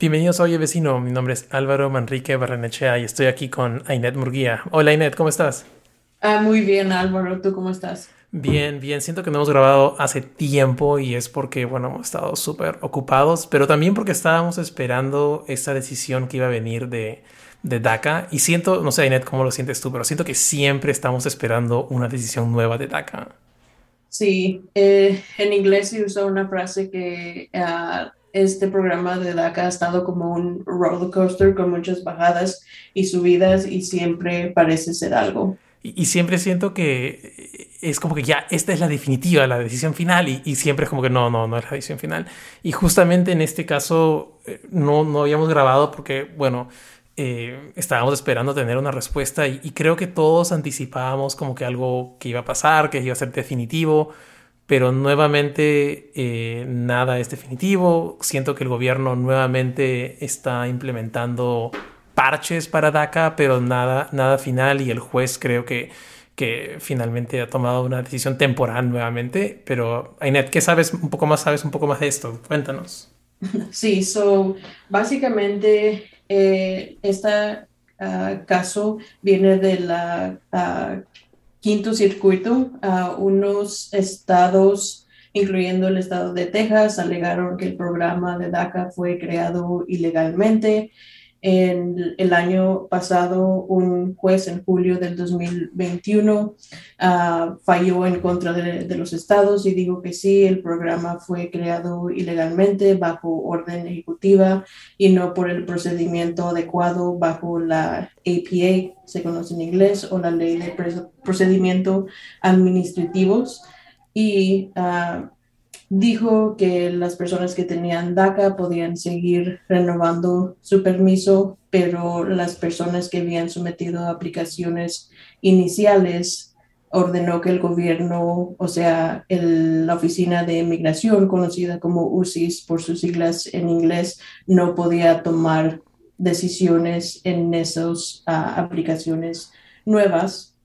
Bienvenidos a Oye Vecino, mi nombre es Álvaro Manrique Barrenechea y estoy aquí con Ainet Murguía. Hola Ainet, ¿cómo estás? Ah, muy bien Álvaro, ¿tú cómo estás? Bien, bien, siento que no hemos grabado hace tiempo y es porque, bueno, hemos estado súper ocupados, pero también porque estábamos esperando esta decisión que iba a venir de, de DACA y siento, no sé Ainet, cómo lo sientes tú, pero siento que siempre estamos esperando una decisión nueva de DACA. Sí, eh, en inglés se usa una frase que... Uh, este programa de DACA ha estado como un roller coaster con muchas bajadas y subidas y siempre parece ser algo. Y, siempre siento que es como que ya esta es la definitiva, la decisión final y, y, siempre es como que no, no, no es la decisión final. Y justamente en este caso eh, no, no habíamos grabado porque, bueno, eh, estábamos esperando tener una respuesta y, y creo que todos anticipábamos como que algo que iba a pasar, que iba a ser definitivo pero nuevamente eh, nada es definitivo. Siento que el gobierno nuevamente está implementando parches para DACA, pero nada, nada final y el juez creo que, que finalmente ha tomado una decisión temporal nuevamente. Pero, Ainet, ¿qué sabes un poco más? ¿Sabes un poco más de esto? Cuéntanos. Sí, so, básicamente este caso viene de la ah, quinto circuito, a unos estados, incluyendo el estado de Texas, alegaron que el programa de DACA fue creado ilegalmente en el año pasado, un juez en julio del 2021 ah, falló en contra de, los estados y dijo que sí, el programa fue creado ilegalmente bajo orden ejecutiva y no por el procedimiento adecuado bajo la APA, se conoce en inglés, o la ley de procedimiento administrativos. Y uh, dijo que las personas que tenían DACA podían seguir renovando su permiso, pero las personas que habían sometido aplicaciones iniciales ordenó que el gobierno, o sea, la oficina de inmigración, conocida como UCIS por sus siglas en inglés, no podía tomar decisiones en esas ah, aplicaciones nuevas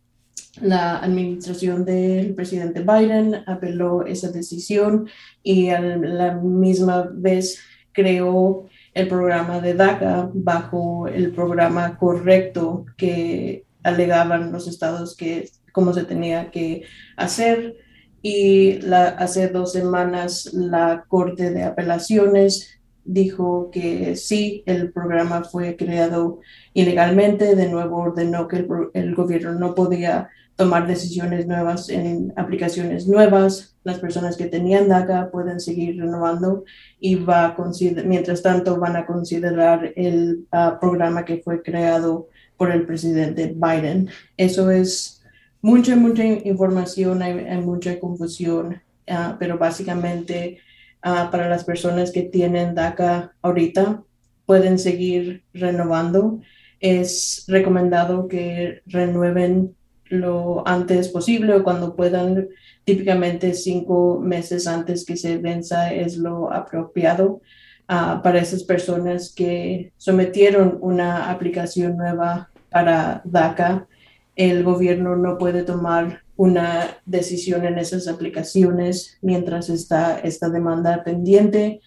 la administración del presidente Biden apeló esa decisión y a la misma vez creó el programa de DACA bajo el programa correcto que alegaban los estados que cómo se tenía que hacer. Y la, hace dos semanas la Corte de Apelaciones dijo que sí, el programa fue creado ilegalmente. De nuevo ordenó que el, el gobierno no podía tomar decisiones nuevas en aplicaciones nuevas. Las personas que tenían DACA pueden seguir renovando y va a mientras tanto van a considerar el ah, programa que fue creado por el presidente Biden. Eso es mucha, mucha información, hay, mucha confusión, ah, pero básicamente ah, para las personas que tienen DACA ahorita pueden seguir renovando. Es recomendado que renueven lo antes posible o cuando puedan, típicamente cinco meses antes que se venza es lo apropiado uh, para esas personas que sometieron una aplicación nueva para DACA. El gobierno no puede tomar una decisión en esas aplicaciones mientras está esta demanda pendiente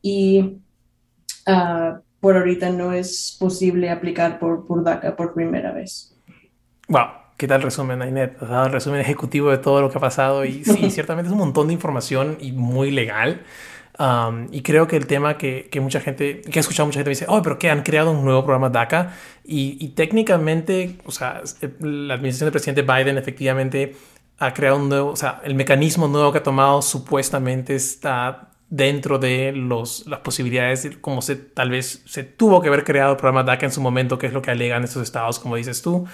y uh, por ahorita no es posible aplicar por, por DACA por primera vez. Wow. ¿Qué tal resumen, Ainet? Has dado el resumen ejecutivo de todo lo que ha pasado y sí, ciertamente es un montón de información y muy legal. Um, y creo que el tema que, que, mucha gente, que ha escuchado mucha gente dice, oh, pero que han creado un nuevo programa DACA y, y, técnicamente, o sea, la administración del presidente Biden efectivamente ha creado un nuevo, o sea, el mecanismo nuevo que ha tomado supuestamente está dentro de los, las posibilidades, como se tal vez se tuvo que haber creado el programa DACA en su momento, que es lo que alegan estos estados, como dices tú.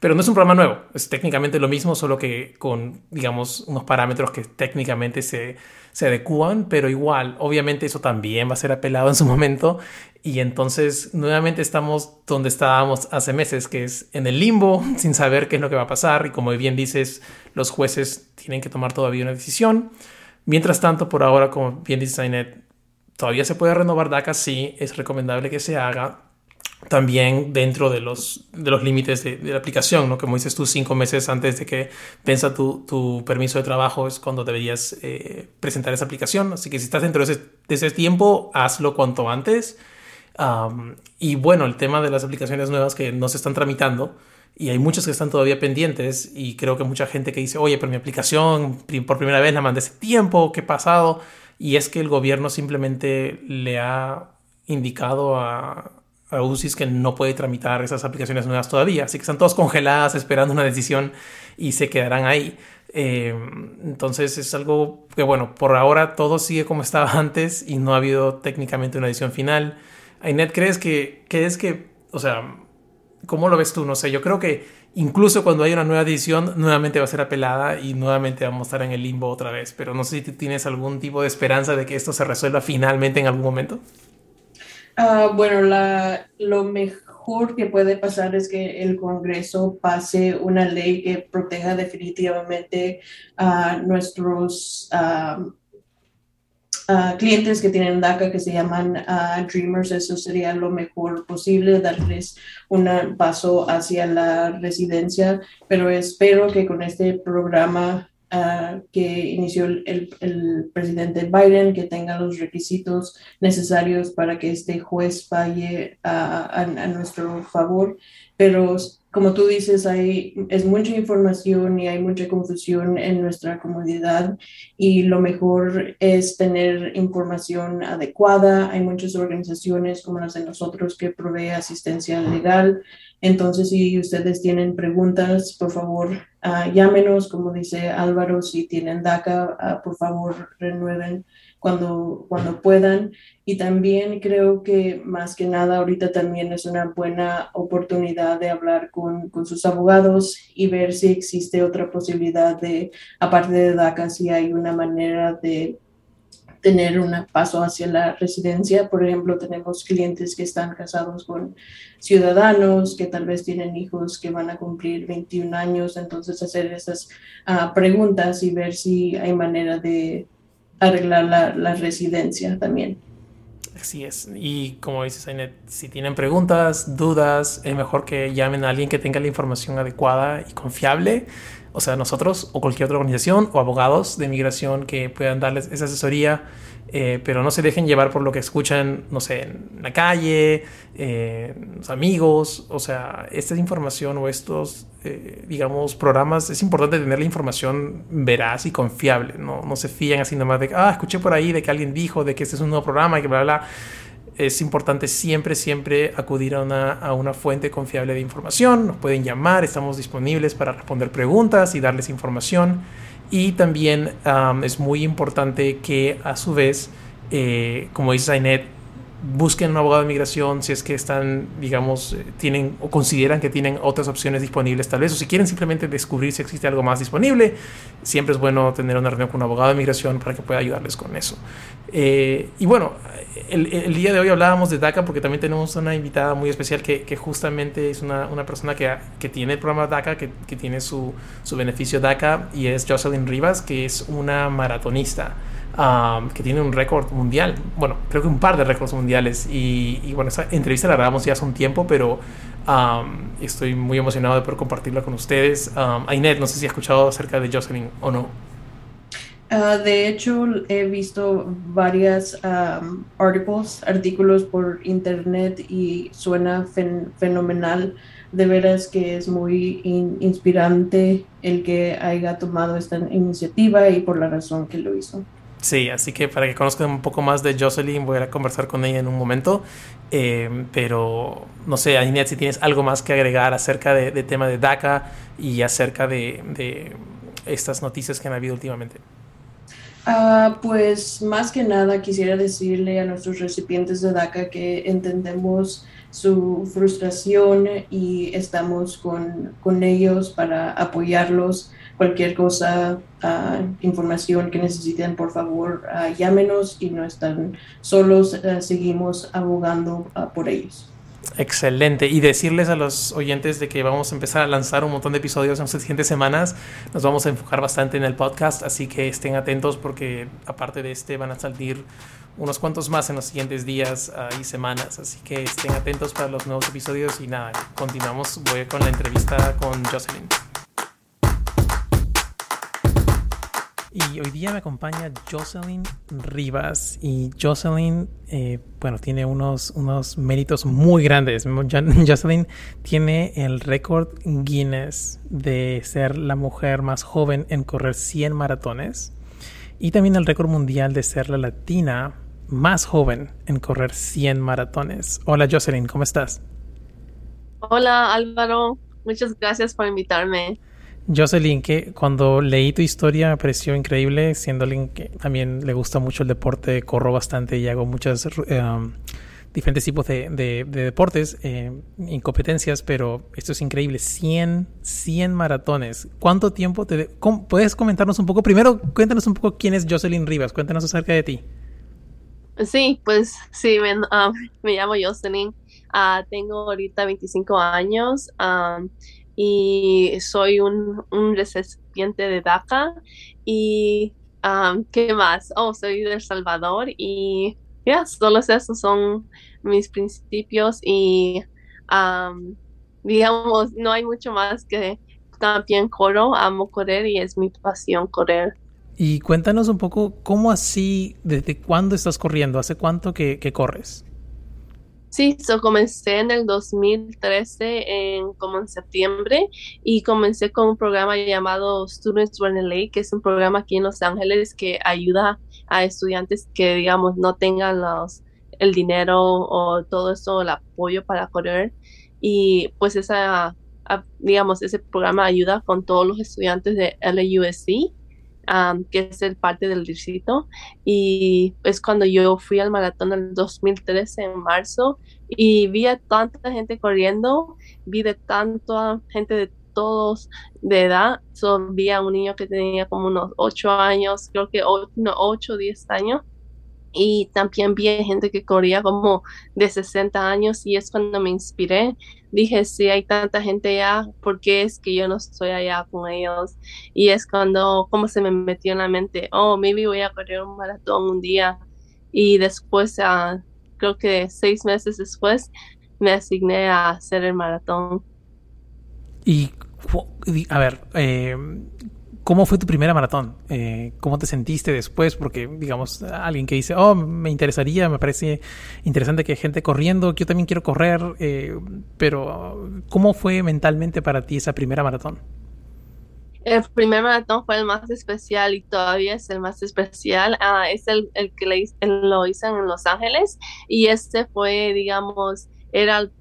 Pero no es un programa nuevo, es técnicamente lo mismo, solo que con, digamos, unos parámetros que técnicamente se, se adecúan, pero igual, obviamente eso también va a ser apelado en su momento. Y entonces nuevamente estamos donde estábamos hace meses, que es en el limbo, sin saber qué es lo que va a pasar. Y como bien dices, los jueces tienen que tomar todavía una decisión. Mientras tanto, por ahora, como bien dice Zainet, todavía se puede renovar DACA, sí, es recomendable que se haga también dentro de los, de los límites de, la aplicación, ¿no? Como dices tú, cinco meses antes de que venza tu, tu permiso de trabajo es cuando deberías eh, presentar esa aplicación. Así que si estás dentro de ese, de ese tiempo, hazlo cuanto antes. y bueno, el tema de las aplicaciones nuevas que no se están tramitando, y hay muchas que están todavía pendientes, y creo que mucha gente que dice, oye, pero mi aplicación por primera vez la mandé hace tiempo, ¿qué ha pasado? Y es que el gobierno simplemente le ha indicado a, a UCIS que no puede tramitar esas aplicaciones nuevas todavía. Así que están todas congeladas esperando una decisión y se quedarán ahí. Eh, entonces es algo que, bueno, por ahora todo sigue como estaba antes y no ha habido técnicamente una decisión final. Ainet, ¿crees que, es que, o sea, cómo lo ves tú? No sé, yo creo que incluso cuando hay una nueva decisión, nuevamente va a ser apelada y nuevamente vamos a estar en el limbo otra vez. Pero no sé si tienes algún tipo de esperanza de que esto se resuelva finalmente en algún momento. Ah, bueno, la, lo mejor que puede pasar es que el Congreso pase una ley que proteja definitivamente a nuestros clientes que tienen DACA, que se llaman Dreamers. Eso sería lo mejor posible, darles un paso hacia la residencia. Pero espero que con este programa que inició el, presidente Biden, que tenga los requisitos necesarios para que este juez falle a, nuestro favor. Pero como tú dices, hay, es mucha información y hay mucha confusión en nuestra comunidad y lo mejor es tener información adecuada. Hay muchas organizaciones como las de nosotros que provee asistencia legal entonces, si ustedes tienen preguntas, por favor, ah, llámenos, como dice Álvaro, si tienen DACA, ah, por favor, renueven cuando, cuando puedan. Y también creo que más que nada ahorita también es una buena oportunidad de hablar con, con sus abogados y ver si existe otra posibilidad de, aparte de DACA, si hay una manera de tener un paso hacia la residencia. Por ejemplo, tenemos clientes que están casados con ciudadanos, que tal vez tienen hijos que van a cumplir 21 años, entonces hacer esas ah, preguntas y ver si hay manera de arreglar la, la, residencia también. Así es. Y como dices, Ainet, si tienen preguntas, dudas, es mejor que llamen a alguien que tenga la información adecuada y confiable o sea, nosotros o cualquier otra organización o abogados de migración que puedan darles esa asesoría, eh, pero no se dejen llevar por lo que escuchan, no sé, en la calle, eh, los amigos, o sea, esta información o estos, eh, digamos, programas, es importante tener la información veraz y confiable, no, no se fían así nomás de, ah, escuché por ahí de que alguien dijo de que este es un nuevo programa que bla, bla, bla es importante siempre, siempre acudir a una, a una, fuente confiable de información. Nos pueden llamar, estamos disponibles para responder preguntas y darles información. Y también es muy importante que a su vez, eh, como dice Zainet, busquen un abogado de migración si es que están, digamos, eh, tienen o consideran que tienen otras opciones disponibles tal vez, o si quieren simplemente descubrir si existe algo más disponible, siempre es bueno tener una reunión con un abogado de migración para que pueda ayudarles con eso. Eh, y bueno, el, día de hoy hablábamos de DACA porque también tenemos una invitada muy especial que, justamente es una, persona que, tiene el programa DACA, que, que tiene su, su beneficio DACA, y es Jocelyn Rivas, que es una maratonista que tiene un récord mundial. Bueno, creo que un par de récords mundiales. Y, bueno, esa entrevista la grabamos ya hace un tiempo, pero estoy muy emocionado de compartirla con ustedes. Um, Ainet, no sé si ha escuchado acerca de Jocelyn o no. Ah, de hecho, he visto varias articles, artículos por internet y suena fenomenal. De veras que es muy inspirante el que haya tomado esta iniciativa y por la razón que lo hizo. Sí, así que para que conozcan un poco más de Jocelyn, voy a conversar con ella en un momento. Eh, pero no sé, Aninet, si tienes algo más que agregar acerca del de tema de DACA y acerca de, de, estas noticias que han habido últimamente. Ah, pues más que nada quisiera decirle a nuestros recipientes de DACA que entendemos su frustración y estamos con, con ellos para apoyarlos. Cualquier cosa, uh, información que necesiten, por favor, uh, llámenos y no están solos. Uh, seguimos abogando por ellos. Excelente. Y decirles a los oyentes de que vamos a empezar a lanzar un montón de episodios en las siguientes semanas. Nos vamos a enfocar bastante en el podcast, así que estén atentos porque aparte de este van a salir unos cuantos más en los siguientes días y semanas. Así que estén atentos para los nuevos episodios y nada, continuamos. Voy con la entrevista con Jocelyn. Y hoy día me acompaña Jocelyn Rivas. Y Jocelyn, eh, bueno, tiene unos, unos méritos muy grandes. Jocelyn tiene el récord Guinness de ser la mujer más joven en correr 100 maratones. Y también el récord mundial de ser la latina más joven en correr 100 maratones. Hola Jocelyn, ¿cómo estás? Hola Álvaro, muchas gracias por invitarme. Jocelyn, que cuando leí tu historia me pareció increíble, siendo alguien que también le gusta mucho el deporte, corro bastante y hago muchos um, diferentes tipos de, deportes, eh, incompetencias, pero esto es increíble, 100, 100 maratones. ¿Cuánto tiempo te... ¿Puedes comentarnos un poco? Primero, cuéntanos un poco quién es Jocelyn Rivas, cuéntanos acerca de ti. Sí, pues sí, me, me llamo Jocelyn, uh, tengo ahorita 25 años. Um, y soy un, un recipiente de DACA. Y, um, ¿qué más? Oh, soy de El Salvador y ya, solo esos son mis principios y, um, digamos, no hay mucho más que también corro, amo correr y es mi pasión correr. Y cuéntanos un poco, ¿cómo así, desde cuándo estás corriendo? ¿Hace cuánto que, que corres? Sí, so comencé en el 2013, en, como en septiembre, y comencé con un programa llamado Students Run LA, que es un programa aquí en Los Ángeles que ayuda a estudiantes que, digamos, no tengan los, el dinero o todo eso, el apoyo para correr. Y pues esa, digamos, ese programa ayuda con todos los estudiantes de LAUSC que es el parte del distrito. Y es cuando yo fui al maratón en 2013, en marzo, y vi a tanta gente corriendo, vi de tanta gente de todos de edad. So, vi a un niño que tenía como unos 8 años, creo que 8 o 10 años, y también vi gente que corría como de 60 años y es cuando me inspiré. Dije, si hay tanta gente allá, ¿por qué es que yo no estoy allá con ellos? Y es cuando, como se me metió en la mente, oh, maybe voy a correr un maratón un día. Y después, uh, creo que seis meses después, me asigné a hacer el maratón. Y, a ver, eh, ¿Cómo fue tu primera maratón? Eh, ¿Cómo te sentiste después? Porque, digamos, alguien que dice, oh, me interesaría, me parece interesante que hay gente corriendo, que yo también quiero correr, eh, pero ¿cómo fue mentalmente para ti esa primera maratón? El primer maratón fue el más especial y todavía es el más especial. Ah, es el, el que lo hice en Los Ángeles y este fue, digamos, era el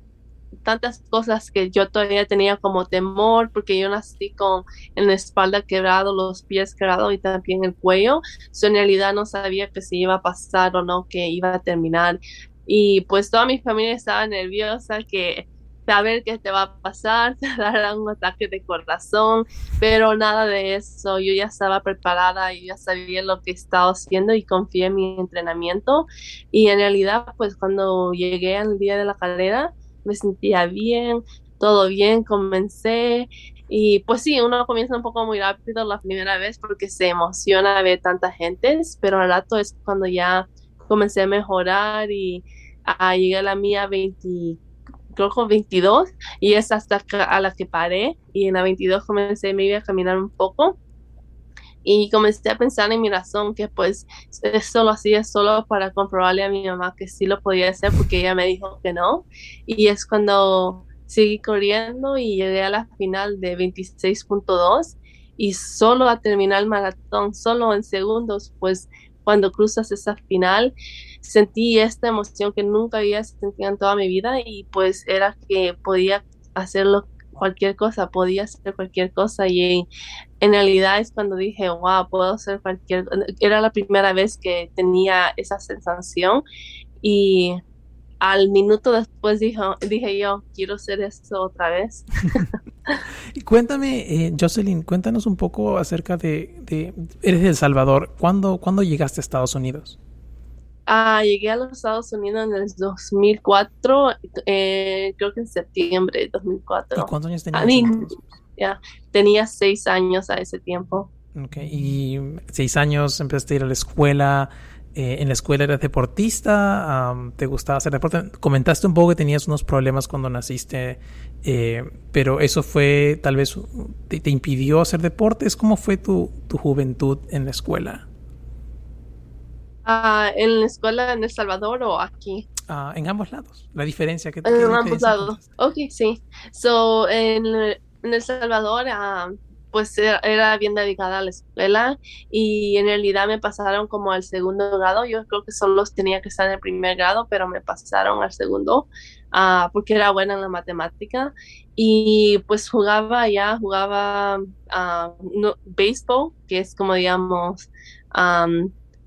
tantas cosas que yo todavía tenía como temor porque yo nací con en la espalda quebrado, los pies quebrados y también el cuello. So, en realidad no sabía que si iba a pasar o no, que iba a terminar. Y pues toda mi familia estaba nerviosa que saber qué te va a pasar, te dará un ataque de corazón, pero nada de eso. Yo ya estaba preparada, y ya sabía lo que estaba haciendo y confié en mi entrenamiento. Y en realidad, pues cuando llegué al día de la carrera, me sentía bien, todo bien, comencé. Y pues sí, uno comienza un poco muy rápido la primera vez porque se emociona ver tanta gente, pero al rato es cuando ya comencé a mejorar y a, llegué a la mía 20, creo que 22 y es hasta a la que paré y en la 22 comencé me iba a caminar un poco y comencé a pensar en mi razón que pues eso lo hacía solo para comprobarle a mi mamá que sí lo podía hacer porque ella me dijo que no. Y es cuando seguí corriendo y llegué a la final de 26.2 y solo a terminar el maratón, solo en segundos, pues cuando cruzas esa final sentí esta emoción que nunca había sentido en toda mi vida y pues era que podía hacerlo cualquier cosa, podía hacer cualquier cosa y en realidad es cuando dije, wow, puedo hacer cualquier, era la primera vez que tenía esa sensación y al minuto después dijo, dije yo, quiero hacer esto otra vez. y cuéntame, eh, Jocelyn, cuéntanos un poco acerca de, eres de El Salvador, ¿Cuándo, ¿cuándo llegaste a Estados Unidos? Ah, llegué a los Estados Unidos en el 2004, eh, creo que en septiembre de 2004. ¿Y cuántos años tenías? ya, tenía seis años a ese tiempo. Ok, y seis años empezaste a ir a la escuela. Eh, ¿En la escuela eras deportista? ¿Te gustaba hacer deporte? Comentaste un poco que tenías unos problemas cuando naciste, eh, pero eso fue, tal vez, te, impidió hacer deportes. ¿Cómo fue tu, tu juventud en la escuela? Ah, ¿En la escuela en El Salvador o aquí? Ah, en ambos lados. La diferencia que En ambos lados. Ok, sí. So, en, El Salvador, ah, pues era, bien dedicada a la escuela y en realidad me pasaron como al segundo grado. Yo creo que solo tenía que estar en el primer grado, pero me pasaron al segundo porque era buena en la matemática. Y pues jugaba ya, jugaba no, béisbol, que es como digamos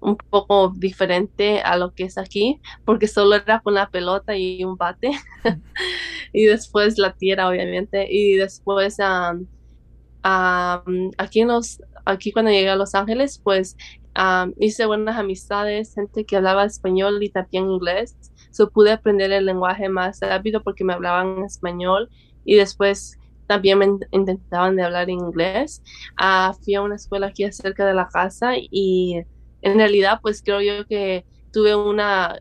un poco diferente a lo que es aquí, porque solo era con la pelota y un bate, y después la tierra, obviamente, y después aquí, en los, aquí cuando llegué a Los Ángeles, pues hice buenas amistades, gente que hablaba español y también inglés, so pude aprender el lenguaje más rápido porque me hablaban español y después también me intentaban de hablar inglés. Ah, fui a una escuela aquí cerca de la casa y en realidad pues creo yo que tuve una,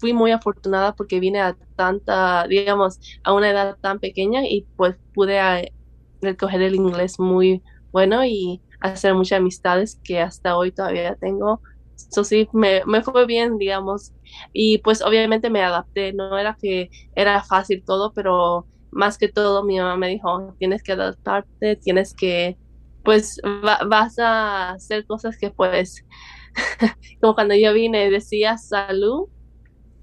fui muy afortunada porque vine a tanta, digamos, a una edad tan pequeña y pues pude eh, recoger el inglés muy bueno y hacer muchas amistades que hasta hoy todavía tengo. Eso sí, me, me fue bien, digamos, y pues obviamente me adapté, no era que era fácil todo, pero más que todo mi mamá me dijo, tienes que adaptarte, tienes que pues vas a hacer cosas que pues, como cuando yo vine decía salud,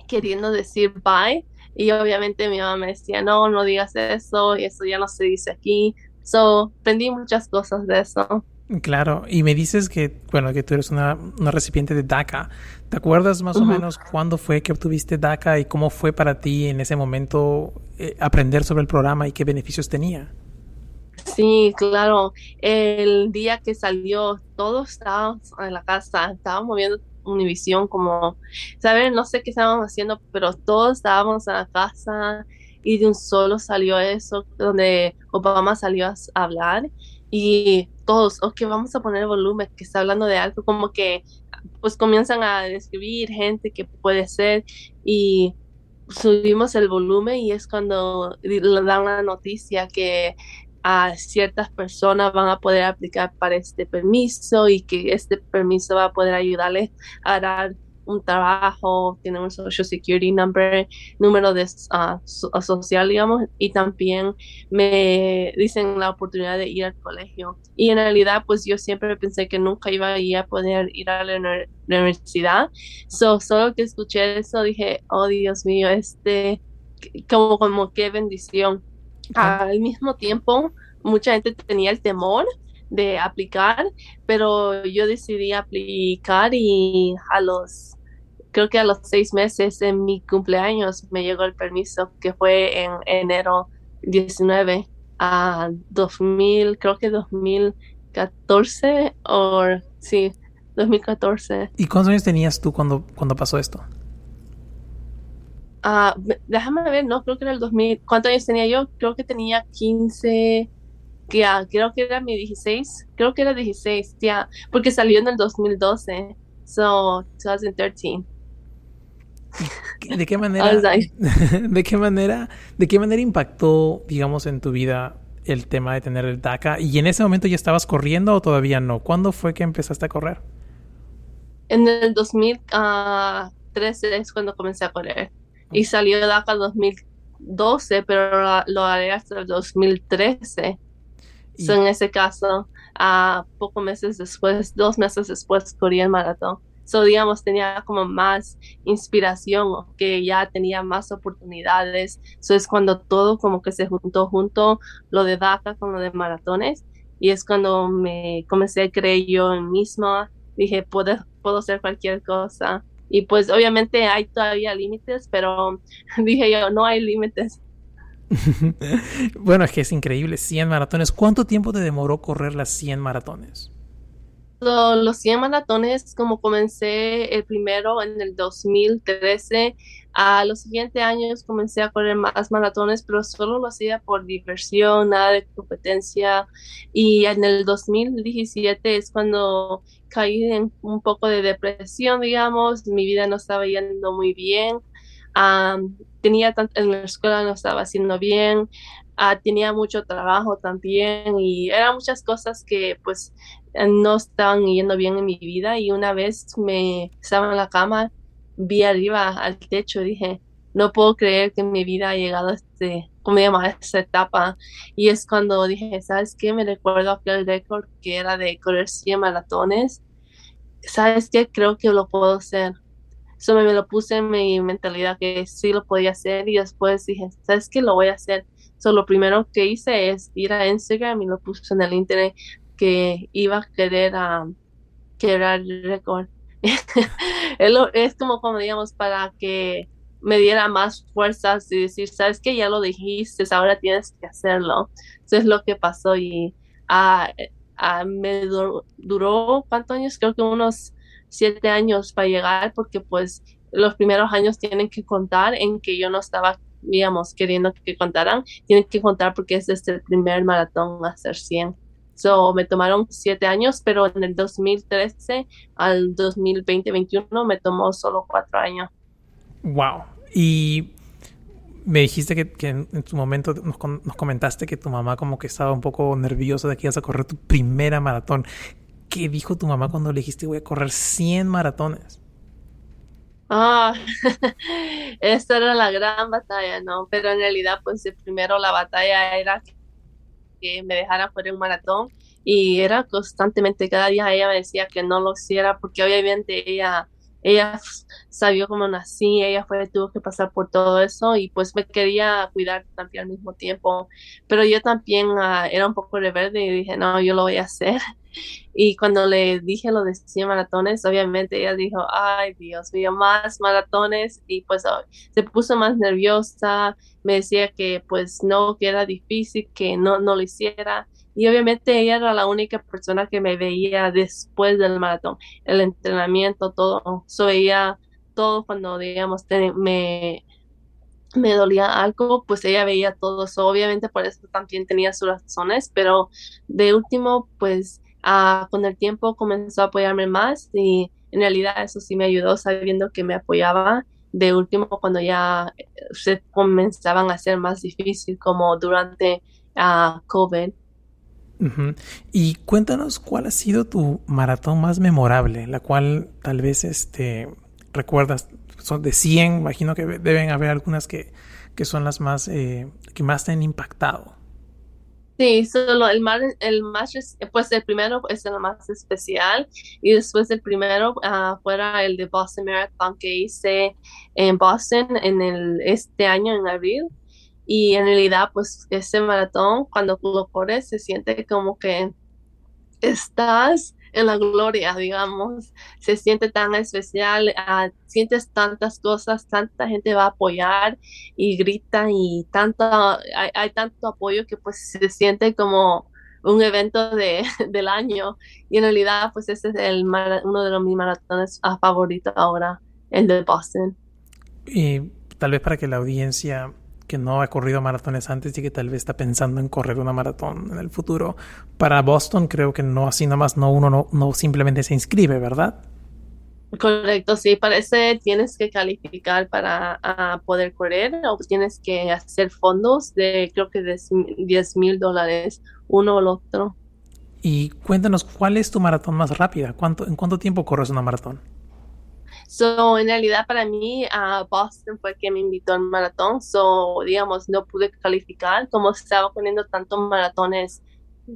queriendo decir bye, y obviamente mi mamá me decía, no, no digas eso, y eso ya no se dice aquí. So, aprendí muchas cosas de eso. Claro, y me dices que, bueno, que tú eres una, recipiente de DACA. ¿Te acuerdas más o menos cuándo fue que obtuviste DACA y cómo fue para ti en ese momento eh, aprender sobre el programa y qué beneficios tenía? Sí, claro. El día que salió, todos estábamos en la casa, estábamos viendo Univisión como, ¿saben? No sé qué estábamos haciendo, pero todos estábamos en la casa y de un solo salió eso, donde Obama salió a hablar y todos, ok, vamos a poner el volumen, que está hablando de algo, como que pues comienzan a describir gente que puede ser y subimos el volumen y es cuando dan la noticia que a ciertas personas van a poder aplicar para este permiso y que este permiso va a poder ayudarles a dar un trabajo, tienen un social security number, número de uh, social, digamos, y también me dicen la oportunidad de ir al colegio. Y en realidad, pues yo siempre pensé que nunca iba a, poder ir a la, universidad. So, solo que escuché eso, dije, oh Dios mío, este, como, como qué bendición al mismo tiempo, mucha gente tenía el temor de aplicar, pero yo decidí aplicar y a los, creo que a los seis meses en mi cumpleaños me llegó el permiso que fue en enero 19 a 2000, creo que 2014 o sí, 2014. ¿Y cuántos años tenías tú cuando, cuando pasó esto? Ah, déjame ver, no, creo que era el 2000. ¿Cuántos años tenía yo? Creo que tenía 15, que, creo que era mi 16, creo que era 16, ya, porque salió en el 2012, so 2013. ¿De qué manera, de qué manera, de qué manera impactó, digamos, en tu vida el tema de tener el DACA? ¿Y en ese momento ya estabas corriendo o todavía no? ¿Cuándo fue que empezaste a correr? En el 2013 es cuando comencé a correr y salió de DACA en 2012, pero lo, haré hasta el 2013. en ese caso, a pocos meses después, dos meses después, corrí el maratón. So, digamos, tenía como más inspiración, que ya tenía más oportunidades. Eso es cuando todo como que se juntó junto, lo de DACA con lo de maratones. Y es cuando me comencé a creer yo en misma. Dije, puedo, puedo hacer cualquier cosa. Y pues obviamente hay todavía límites, pero dije yo, no hay límites. bueno, es que es increíble, 100 maratones. ¿Cuánto tiempo te demoró correr las 100 maratones? Los 100 maratones, como comencé el primero en el 2013, a los siguientes años comencé a correr más maratones, pero solo lo hacía por diversión, nada de competencia. Y en el 2017 es cuando caí en un poco de depresión, digamos, mi vida no estaba yendo muy bien. tenía en la escuela no estaba haciendo bien, Ah, tenía mucho trabajo también y eran muchas cosas que pues no estaban yendo bien en mi vida y una vez me estaba en la cama, vi arriba al techo dije, no puedo creer que mi vida ha llegado a este, ¿cómo se llama? esta etapa. Y es cuando dije, ¿sabes qué? Me recuerdo aquel récord que era de correr 100 maratones. ¿Sabes qué? Creo que lo puedo hacer. Eso me, me lo puse en mi mentalidad que sí lo podía hacer y después dije, ¿sabes qué? Lo voy a hacer. So, lo primero que hice es ir a Instagram y lo puse en el internet que iba a querer um, quebrar el récord. es como, como digamos, para que me diera más fuerzas y decir, sabes que ya lo dijiste, ahora tienes que hacerlo. Eso es lo que pasó y uh, uh, me duró, ¿cuántos años? Creo que unos siete años para llegar porque pues los primeros años tienen que contar en que yo no estaba digamos, queriendo que contaran, tienen que contar porque es este el primer maratón hacer 100. So, me tomaron siete años, pero en el 2013 al 2020-21 me tomó solo cuatro años. Wow. Y me dijiste que, que en tu momento nos, nos, comentaste que tu mamá como que estaba un poco nerviosa de que ibas a correr tu primera maratón. ¿Qué dijo tu mamá cuando le dijiste voy a correr 100 maratones? Ah, esta era la gran batalla, ¿no? Pero en realidad, pues primero la batalla era que me dejara correr un maratón y era constantemente, cada día ella me decía que no lo hiciera porque obviamente ella, ella sabía cómo nací, ella fue, tuvo que pasar por todo eso y pues me quería cuidar también al mismo tiempo, pero yo también ah, era un poco rebelde y dije, no, yo lo voy a hacer y cuando le dije lo de 100 maratones, obviamente ella dijo, ay Dios mío, más maratones y pues se puso más nerviosa, me decía que pues no, que era difícil, que no, no lo hiciera. Y obviamente ella era la única persona que me veía después del maratón, el entrenamiento, todo. So ella, todo cuando, digamos, me, me dolía algo, pues ella veía todo eso. Obviamente por eso también tenía sus razones, pero de último, pues con el tiempo comenzó a apoyarme más y en realidad eso sí me ayudó sabiendo que me apoyaba. De último, cuando ya eh, se comenzaban a ser más difícil, como durante uh, COVID. Y cuéntanos cuál ha sido tu maratón más memorable, la cual tal vez este, recuerdas, son de 100, imagino que deben haber algunas que, que son las más, eh, que más te han impactado. Sí, solo el más, el más, pues el primero es el más especial y después el primero uh, fuera el de Boston Marathon que hice en Boston en el, este año en abril. Y en realidad pues ese maratón cuando lo corres se siente como que estás en la gloria, digamos, se siente tan especial, ah, sientes tantas cosas, tanta gente va a apoyar y grita y tanto, hay, tanto apoyo que pues se siente como un evento de, del año y en realidad pues ese es el uno de los mis maratones favoritos ahora, el de Boston. Y tal vez para que la audiencia que no ha corrido maratones antes y que tal vez está pensando en correr una maratón en el futuro. Para Boston creo que no así nomás, no uno no, no simplemente se inscribe, ¿verdad? Correcto, sí, parece tienes que calificar para poder correr o tienes que hacer fondos de creo que de 10 mil dólares, uno o el otro. Y cuéntanos, ¿cuál es tu maratón más rápida? ¿Cuánto, ¿En cuánto tiempo corres una maratón? So, en realidad para mí, uh, Boston fue que me invitó al maratón. So, digamos, no pude calificar como estaba poniendo tantos maratones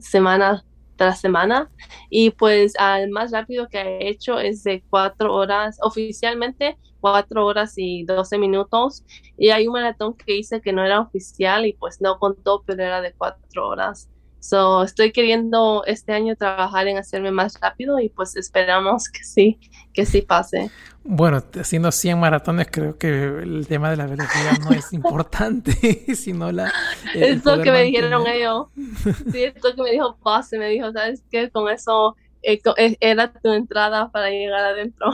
semana tras semana y pues al más rápido que he hecho es de cuatro horas, oficialmente cuatro horas y doce minutos y hay un maratón que hice que no era oficial y pues no contó, pero era de cuatro horas. So, estoy queriendo este año trabajar en hacerme más rápido y pues esperamos que sí, que sí pase. Bueno, haciendo 100 maratones creo que el tema de la velocidad no es importante, sino la... Es lo que me dijeron ellos. Sí, es lo que me dijo Pase, me dijo, ¿sabes qué? Con eso eh, eh, era tu entrada para llegar adentro.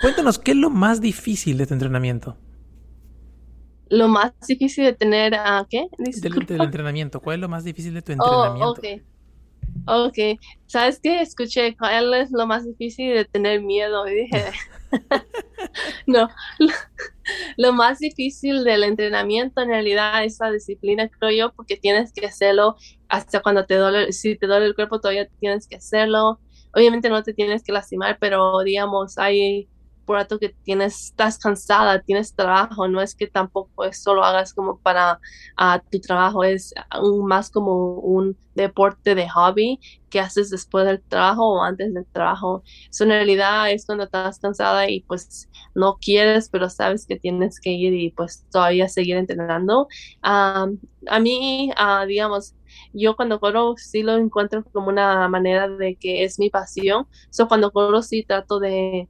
Cuéntanos, ¿qué es lo más difícil de tu entrenamiento? Lo más difícil de tener a qué? Del, entrenamiento. ¿Cuál es lo más difícil de tu entrenamiento? Oh, ok. ¿Sabes qué? Escuché, ¿cuál es lo más difícil de tener miedo? Y dije, no, lo, más difícil del entrenamiento en realidad es la disciplina, creo yo, porque tienes que hacerlo hasta cuando te duele, si te duele el cuerpo todavía tienes que hacerlo. Obviamente no te tienes que lastimar, pero digamos, hay por rato que tienes, estás cansada, tienes trabajo, no es que tampoco es solo hagas como para tu trabajo, es más como un deporte de hobby que haces después del trabajo o antes del trabajo. Eso en realidad es cuando estás cansada y pues no quieres, pero sabes que tienes que ir y pues todavía seguir entrenando. a mí, uh, digamos, yo cuando corro sí lo encuentro como una manera de que es mi pasión. So cuando corro sí trato de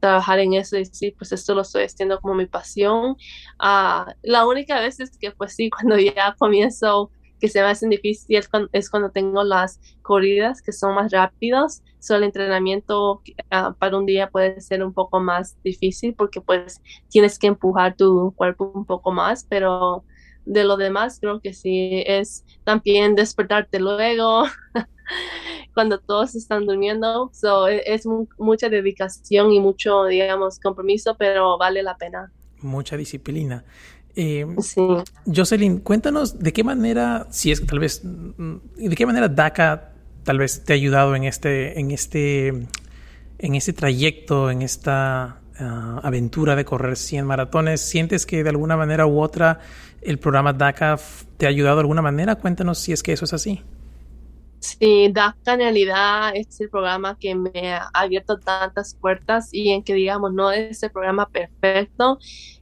trabajar en eso y decir, pues esto lo estoy haciendo como mi pasión. Uh, la única vez es que, pues sí, cuando ya comienzo que se me hacen difícil es cuando, tengo las corridas que son más rápidas. solo el entrenamiento ah, para un día puede ser un poco más difícil porque pues tienes que empujar tu cuerpo un poco más, pero de lo demás creo que sí es también despertarte luego cuando todos están durmiendo. So, e, es mucha dedicación y mucho, digamos, compromiso, pero vale la pena. Mucha disciplina. Eh, sí. Jocelyn, cuéntanos de qué manera, si es que tal vez, mm, de qué manera DACA tal vez te ha ayudado en este, en este, en este trayecto, en esta ah, aventura de correr 100 maratones. ¿Sientes que de alguna manera u otra el programa DACA te ha ayudado de alguna manera? Cuéntanos si es que eso es así. Sí, DACA en realidad es el programa que me ha abierto tantas puertas y en que digamos no es el programa perfecto,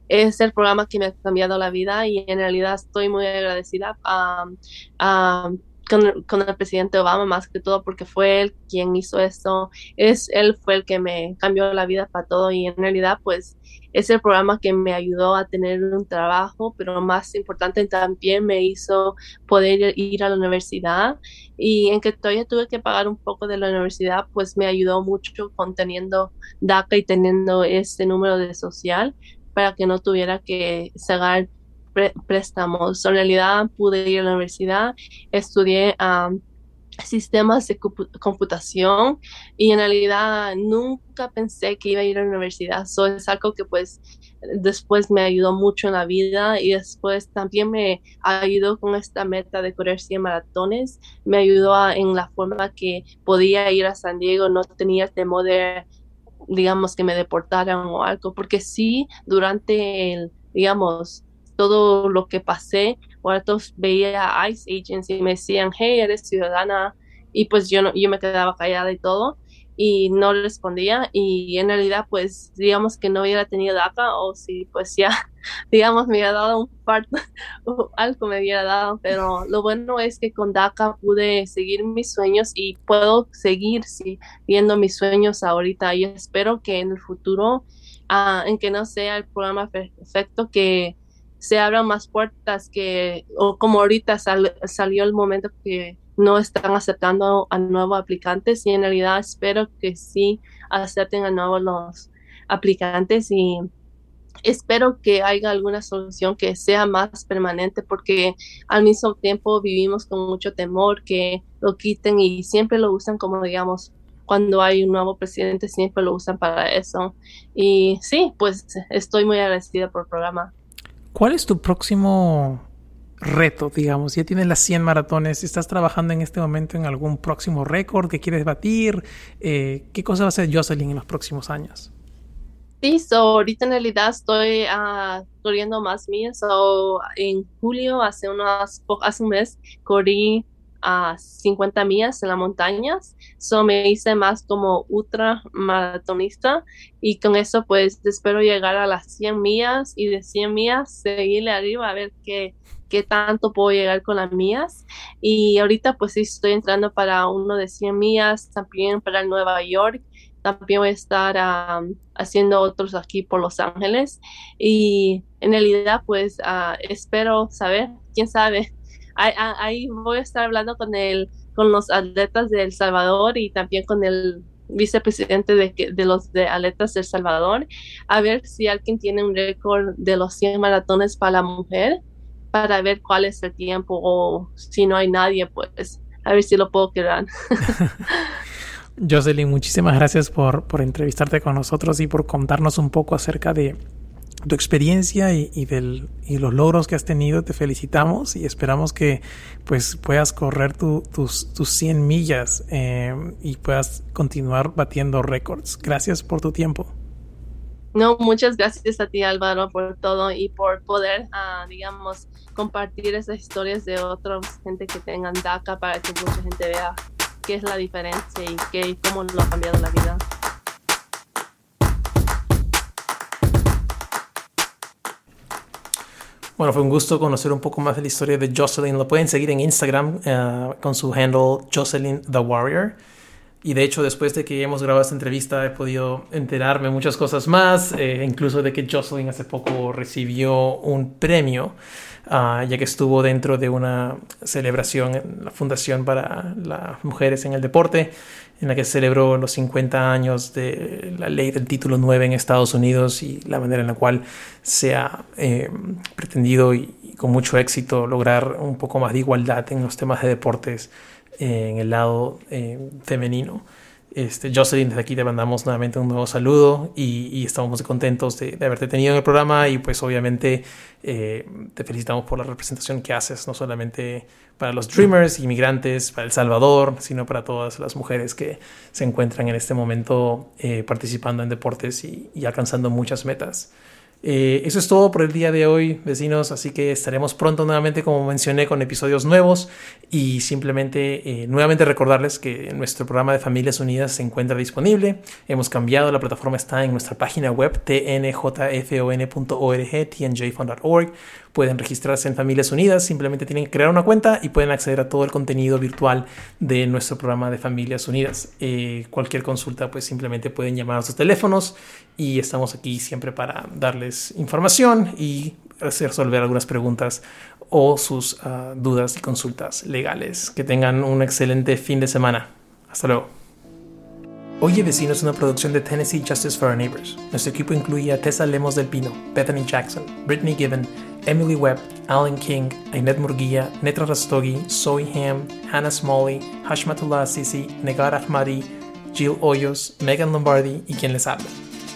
es el programa que me ha cambiado la vida y en realidad estoy muy agradecida con, el presidente Obama más que todo porque fue él quien hizo esto, es él fue el que me cambió la vida para todo y en realidad pues es el programa que me ayudó a tener un trabajo, pero más importante también me hizo poder ir a la universidad y en que todavía tuve que pagar un poco de la universidad, pues me ayudó mucho con teniendo DACA y teniendo este número de social para que no tuviera que sacar préstamos. En realidad pude ir a la universidad, estudié sistemas de computación y en realidad nunca pensé que iba a ir a la universidad. Eso es algo que pues después me ayudó mucho en la vida y después también me ayudó con esta meta de correr 100 maratones. Me ayudó en la forma que podía ir a San Diego, no tenía temor de digamos que me deportaran o algo, porque sí, durante el, digamos, todo lo que pasé, todos veía a ICE agents y me decían, hey, eres ciudadana, y pues yo, no, yo me quedaba callada y todo, y no respondía, y en realidad, pues, digamos que no hubiera tenido DACA, o si, pues, ya, digamos, me hubiera dado un parto, o algo me hubiera dado, pero lo bueno es que con DACA pude seguir mis sueños y puedo seguir viendo mis sueños ahorita, y espero que en el futuro, ah, en que no sea el programa perfecto, que se abran más puertas que, o como ahorita salió el momento que no están aceptando a nuevos aplicantes y en realidad espero que sí acepten a nuevos los aplicantes y espero que haya alguna solución que sea más permanente porque al mismo tiempo vivimos con mucho temor que lo quiten y siempre lo usan como digamos cuando hay un nuevo presidente siempre lo usan para eso y sí pues estoy muy agradecida por el programa. ¿Cuál es tu próximo reto, digamos? Ya tienes las 100 maratones, ¿estás trabajando en este momento en algún próximo récord que quieres batir? Eh, ¿Qué cosa va a hacer Jocelyn en los próximos años? Sí, so, ahorita en realidad estoy uh, corriendo más mías. So, en julio, hace, unos, hace un mes, corrí a 50 millas en las montañas. So me hice más como ultra maratonista y con eso pues espero llegar a las 100 millas y de 100 millas seguirle arriba a ver qué, qué tanto puedo llegar con las millas. Y ahorita pues sí estoy entrando para uno de 100 millas, también para Nueva York. También voy a estar haciendo otros aquí por Los Ángeles. Y en realidad pues uh, espero saber, quién sabe, ahí, voy a estar hablando con el, con los atletas de El Salvador y también con el vicepresidente de, de los de atletas de El Salvador, a ver si alguien tiene un récord de los 100 maratones para la mujer, para ver cuál es el tiempo o si no hay nadie, pues a ver si lo puedo quedar. Jocelyn, muchísimas gracias por, por entrevistarte con nosotros y por contarnos un poco acerca de, tu experiencia y, del, y los logros que has tenido. Te felicitamos y esperamos que pues puedas correr tus, tus 100 millas eh, y puedas continuar batiendo récords. Gracias por tu tiempo. No, muchas gracias a ti Álvaro por todo y por poder, ah, digamos, compartir esas historias de otra gente que tengan DACA para que mucha gente vea qué es la diferencia y qué, cómo lo ha cambiado la vida. Bueno, fue un gusto conocer un poco más de la historia de Jocelyn. Lo pueden seguir en Instagram eh, con su handle Jocelyn the Warrior. Y de hecho, después de que hemos grabado esta entrevista, he podido enterarme muchas cosas más, eh, incluso de que Jocelyn hace poco recibió un premio, ah, ya que estuvo dentro de una celebración en la Fundación para las Mujeres en el Deporte en la que celebró los 50 años de la ley del título 9 en Estados Unidos y la manera en la cual se ha eh, pretendido y, con mucho éxito lograr un poco más de igualdad en los temas de deportes eh, en el lado eh, femenino. Este, Jocelyn, desde aquí te mandamos nuevamente un nuevo saludo y, estamos muy contentos de, haberte tenido en el programa y pues obviamente eh, te felicitamos por la representación que haces, no solamente para los Dreamers, inmigrantes, para El Salvador, sino para todas las mujeres que se encuentran en este momento eh, participando en deportes y alcanzando muchas metas. Eh, eso es todo por el día de hoy, vecinos, así que estaremos pronto nuevamente, como mencioné, con episodios nuevos y simplemente eh, nuevamente recordarles que nuestro programa de Familias Unidas se encuentra disponible. Hemos cambiado, la plataforma está en nuestra página web tnjfon.org, tnjfund.org. Pueden registrarse en Familias Unidas, simplemente tienen que crear una cuenta y pueden acceder a todo el contenido virtual de nuestro programa de Familias Unidas. Eh, cualquier consulta, pues simplemente pueden llamar a sus teléfonos y estamos aquí siempre para darles información y resolver algunas preguntas o sus ah, dudas y consultas legales. Que tengan un excelente fin de semana. Hasta luego. Oye Vecino es una producción de Tennessee Justice for Our Neighbors. Nuestro equipo incluye a Tessa Lemos del Pino, Bethany Jackson, Brittany Gibbon, Emily Webb, Alan King, Ainet Murguía, Netra Rastogi, Zoe Ham, Hannah Smalley, Hashmatullah Sisi, Negar Ahmadi, Jill Hoyos, Megan Lombardi y quien les habla.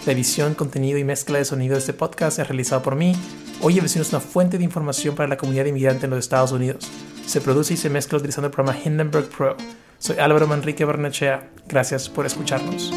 La edición, contenido y mezcla de sonido de este podcast es realizado por mí. Oye Vecino es una fuente de información para la comunidad inmigrante en los Estados Unidos. Se produce y se mezcla utilizando el programa Hindenburg Pro. Soy Álvaro Manrique Barnechea. Gracias por escucharnos.